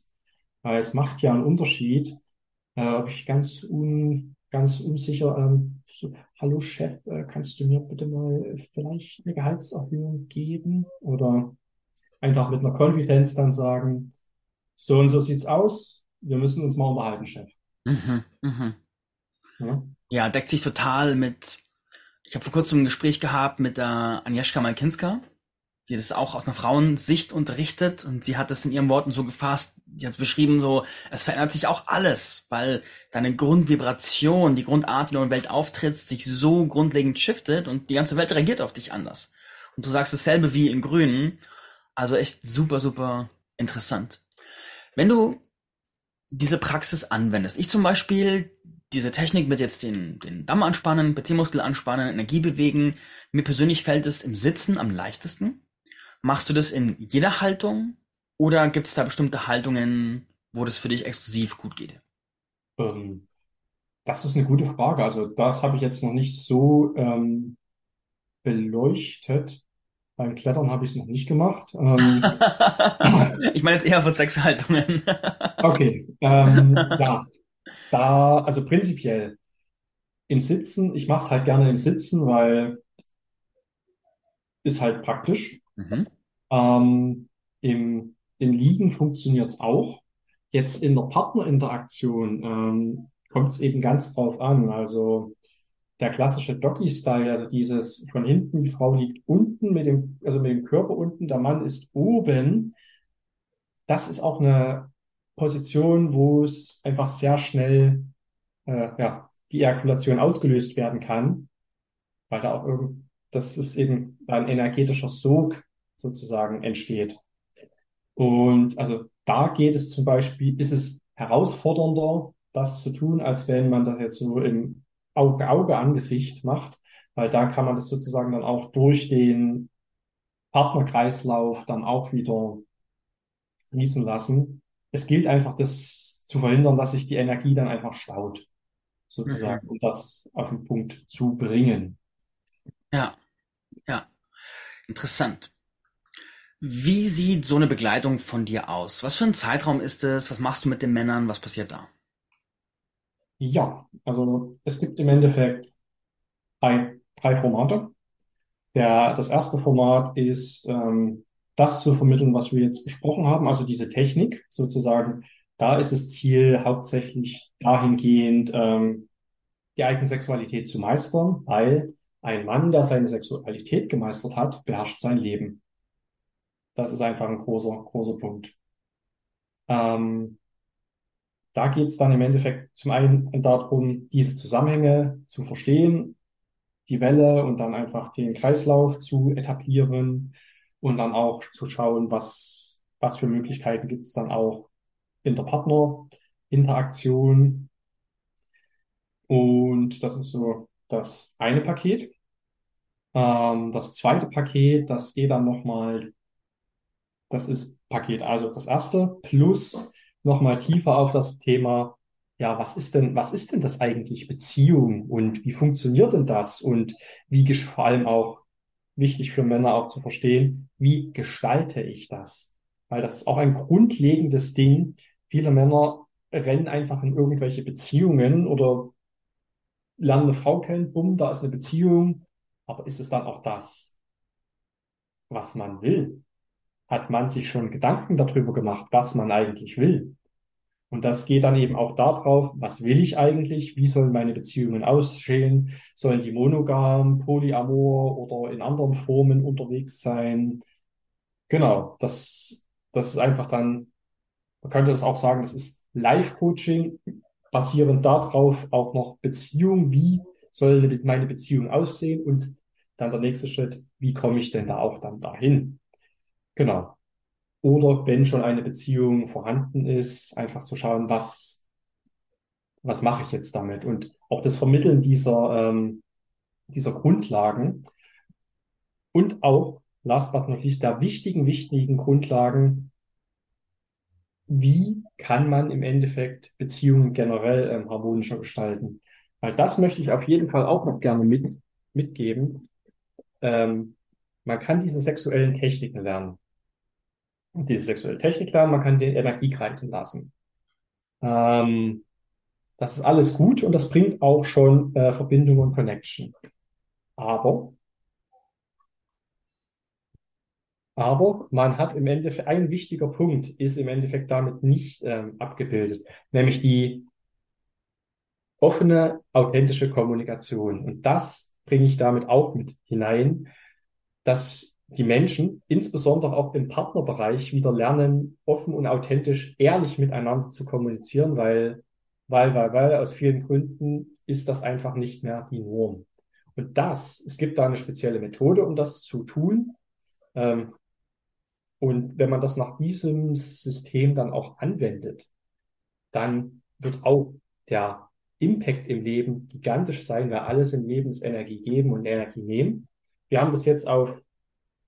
Weil es macht ja einen Unterschied, äh, ob ich ganz un, ganz unsicher, ähm, so, hallo Chef, äh, kannst du mir bitte mal vielleicht eine Gehaltserhöhung geben? Oder einfach mit einer Konfidenz dann sagen, so und so sieht's aus, wir müssen uns mal unterhalten, Chef. Mhm. Mhm. Ja? Ja, deckt sich total mit. Ich habe vor kurzem ein Gespräch gehabt mit der Agnieszka Malkinska, die das auch aus einer Frauensicht unterrichtet und sie hat es in ihren Worten so gefasst, die hat es beschrieben so, es verändert sich auch alles, weil deine Grundvibration, die Grundart, wie du in der Welt auftrittst, sich so grundlegend shiftet und die ganze Welt reagiert auf dich anders. Und du sagst dasselbe wie in Grünen, Also echt super, super interessant. Wenn du diese Praxis anwendest, ich zum Beispiel diese Technik mit jetzt den, den Damm anspannen, PC-Muskel anspannen, Energie bewegen, mir persönlich fällt es im Sitzen am leichtesten. Machst du das in jeder Haltung oder gibt es da bestimmte Haltungen, wo das für dich exklusiv gut geht? Ähm, das ist eine gute Frage. Also das habe ich jetzt noch nicht so ähm, beleuchtet. Beim Klettern habe ich es noch nicht gemacht. Ähm, ich meine jetzt eher von Sexhaltungen. okay, ähm, ja, da, also prinzipiell im Sitzen, ich mache es halt gerne im Sitzen, weil ist halt praktisch. Mhm. Ähm, im, Im Liegen funktioniert es auch. Jetzt in der Partnerinteraktion ähm, kommt es eben ganz drauf an. Also der klassische Doggy-Style, also dieses von hinten, die Frau liegt unten mit dem, also mit dem Körper unten, der Mann ist oben. Das ist auch eine Position, wo es einfach sehr schnell äh, ja, die Ejakulation ausgelöst werden kann, weil da auch irgend, das ist eben ein energetischer Sog sozusagen entsteht. Und also da geht es zum Beispiel, ist es herausfordernder, das zu tun, als wenn man das jetzt so im Auge-Auge-Angesicht macht, weil da kann man das sozusagen dann auch durch den Partnerkreislauf dann auch wieder fließen lassen. Es gilt einfach, das zu verhindern, dass sich die Energie dann einfach staut, sozusagen, mhm. und das auf den Punkt zu bringen. Ja, ja, interessant. Wie sieht so eine Begleitung von dir aus? Was für ein Zeitraum ist es? Was machst du mit den Männern? Was passiert da? Ja, also es gibt im Endeffekt ein, drei Formate. Der, das erste Format ist, ähm, das zu vermitteln, was wir jetzt besprochen haben, also diese Technik sozusagen. Da ist das Ziel hauptsächlich dahingehend, ähm, die eigene Sexualität zu meistern, weil ein Mann, der seine Sexualität gemeistert hat, beherrscht sein Leben. Das ist einfach ein großer, großer Punkt. Ähm, da geht es dann im Endeffekt zum einen darum, diese Zusammenhänge zu verstehen, die Welle und dann einfach den Kreislauf zu etablieren und dann auch zu schauen, was, was für Möglichkeiten gibt es dann auch in der Partnerinteraktion. Und das ist so das eine Paket. Ähm, das zweite Paket, das geht dann nochmal, das ist Paket, also das erste plus nochmal tiefer auf das Thema, ja, was ist denn, was ist denn das eigentlich Beziehung und wie funktioniert denn das und wie vor allem auch wichtig für Männer auch zu verstehen, wie gestalte ich das? Weil das ist auch ein grundlegendes Ding. Viele Männer rennen einfach in irgendwelche Beziehungen oder lernen eine Frau kennen, bumm, da ist eine Beziehung, aber ist es dann auch das, was man will? Hat man sich schon Gedanken darüber gemacht, was man eigentlich will. Und das geht dann eben auch darauf, was will ich eigentlich? Wie sollen meine Beziehungen aussehen? Sollen die monogam, polyamor oder in anderen Formen unterwegs sein? Genau, das, das ist einfach dann, man könnte das auch sagen, das ist Live-Coaching, basierend darauf auch noch Beziehung. Wie soll meine Beziehung aussehen? Und dann der nächste Schritt, wie komme ich denn da auch dann dahin? Genau. Oder wenn schon eine Beziehung vorhanden ist, einfach zu schauen, was, was mache ich jetzt damit? Und auch das Vermitteln dieser, ähm, dieser Grundlagen und auch, last but not least, der wichtigen, wichtigen Grundlagen, wie kann man im Endeffekt Beziehungen generell ähm, harmonischer gestalten? Weil das möchte ich auf jeden Fall auch noch gerne mit, mitgeben. Ähm, man kann diese sexuellen Techniken lernen diese sexuelle Technik lernen, man kann den Energie kreisen lassen. Ähm, das ist alles gut und das bringt auch schon äh, Verbindung und Connection. Aber, aber man hat im Endeffekt, ein wichtiger Punkt ist im Endeffekt damit nicht ähm, abgebildet, nämlich die offene, authentische Kommunikation. Und das bringe ich damit auch mit hinein, dass die Menschen, insbesondere auch im Partnerbereich, wieder lernen, offen und authentisch, ehrlich miteinander zu kommunizieren, weil, weil, weil, weil, aus vielen Gründen ist das einfach nicht mehr die Norm. Und das, es gibt da eine spezielle Methode, um das zu tun. Ähm, Und wenn man das nach diesem System dann auch anwendet, dann wird auch der Impact im Leben gigantisch sein, weil alles im Leben ist Energie geben und Energie nehmen. Wir haben das jetzt auf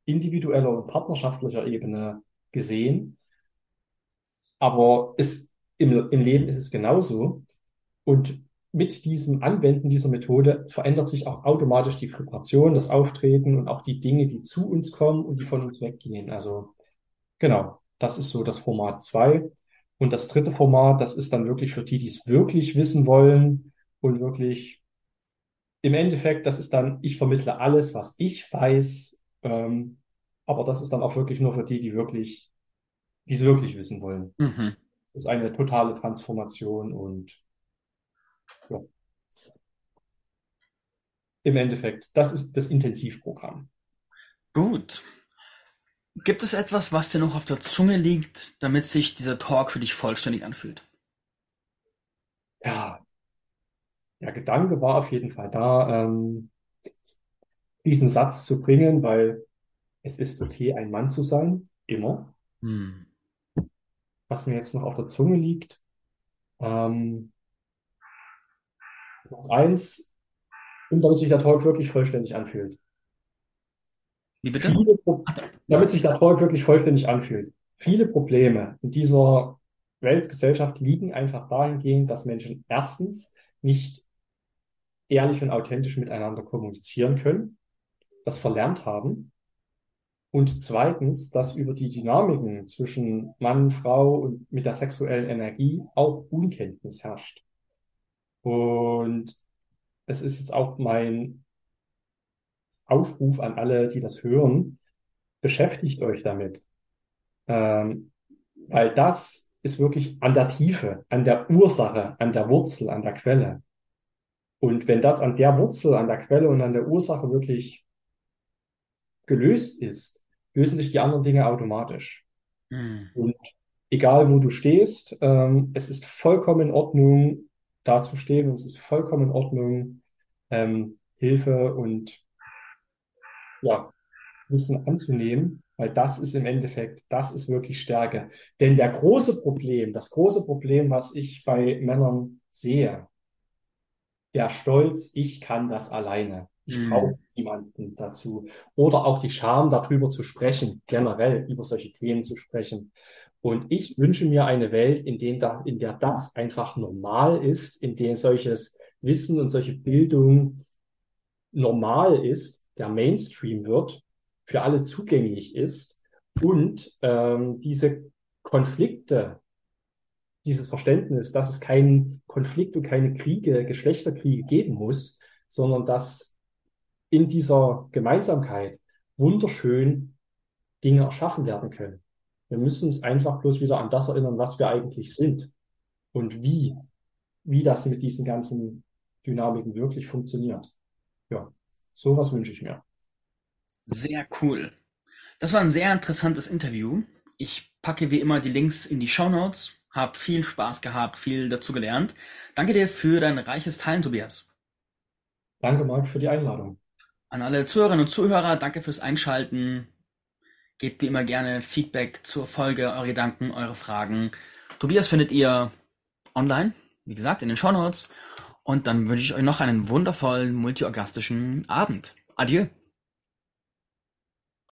individueller und partnerschaftlicher Ebene gesehen, aber es, im, im Leben ist es genauso. Und mit diesem Anwenden dieser Methode verändert sich auch automatisch die Vibration, das Auftreten und auch die Dinge, die zu uns kommen und die von uns weggehen. Also genau, das ist so das Format 2. Und das dritte Format, das ist dann wirklich für die, die es wirklich wissen wollen und wirklich im Endeffekt, das ist dann, ich vermittle alles, was ich weiß, ähm, aber das ist dann auch wirklich nur für die, die wirklich, die es wirklich wissen wollen. Mhm. Das ist eine totale Transformation und ja. Im Endeffekt, das ist das Intensivprogramm. Gut. Gibt es etwas, was dir noch auf der Zunge liegt, damit sich dieser Talk für dich vollständig anfühlt? Ja, der Gedanke war auf jeden Fall da, ähm, diesen Satz zu bringen, weil es ist okay, ein Mann zu sein, immer. Hm. Was mir jetzt noch auf der Zunge liegt, ähm, Punkt eins, und damit sich der Talk wirklich vollständig anfühlt. Wie bitte? Pro- damit sich der Talk wirklich vollständig anfühlt. Viele Probleme in dieser Weltgesellschaft liegen einfach dahingehend, dass Menschen erstens nicht ehrlich und authentisch miteinander kommunizieren können, das verlernt haben. Und zweitens, dass über die Dynamiken zwischen Mann, Frau und mit der sexuellen Energie auch Unkenntnis herrscht. Und es ist jetzt auch mein Aufruf an alle, die das hören, beschäftigt euch damit. Ähm, weil das ist wirklich an der Tiefe, an der Ursache, an der Wurzel, an der Quelle. Und wenn das an der Wurzel, an der Quelle und an der Ursache wirklich gelöst ist, lösen sich die anderen Dinge automatisch. Hm. Und egal wo du stehst, ähm, es ist vollkommen in Ordnung, da zu stehen und es ist vollkommen in Ordnung, ähm, Hilfe und ja, Wissen anzunehmen, weil das ist im Endeffekt, das ist wirklich Stärke. Denn der große Problem, das große Problem, was ich bei Männern sehe, der Stolz, ich kann das alleine. Ich Hm. brauche niemanden dazu. Oder auch die Scham, darüber zu sprechen, generell über solche Themen zu sprechen. Und ich wünsche mir eine Welt, in der, da, in der das einfach normal ist, in der solches Wissen und solche Bildung normal ist, der Mainstream wird, für alle zugänglich ist und ähm, diese Konflikte, dieses Verständnis, dass es keinen Konflikt und keine Kriege, Geschlechterkriege geben muss, sondern dass in dieser Gemeinsamkeit wunderschön Dinge erschaffen werden können. Wir müssen uns einfach bloß wieder an das erinnern, was wir eigentlich sind und wie, wie das mit diesen ganzen Dynamiken wirklich funktioniert. Ja, sowas wünsche ich mir. Sehr cool. Das war ein sehr interessantes Interview. Ich packe wie immer die Links in die Show Notes. Hab viel Spaß gehabt, viel dazu gelernt. Danke dir für dein reiches Teilen, Tobias. Danke, Marc, für die Einladung. An alle Zuhörerinnen und Zuhörer, danke fürs Einschalten. Gebt wie immer gerne Feedback zur Folge, eure Gedanken, eure Fragen. Tobias findet ihr online, wie gesagt, in den Show Notes. Und dann wünsche ich euch noch einen wundervollen multiorgastischen Abend. Adieu.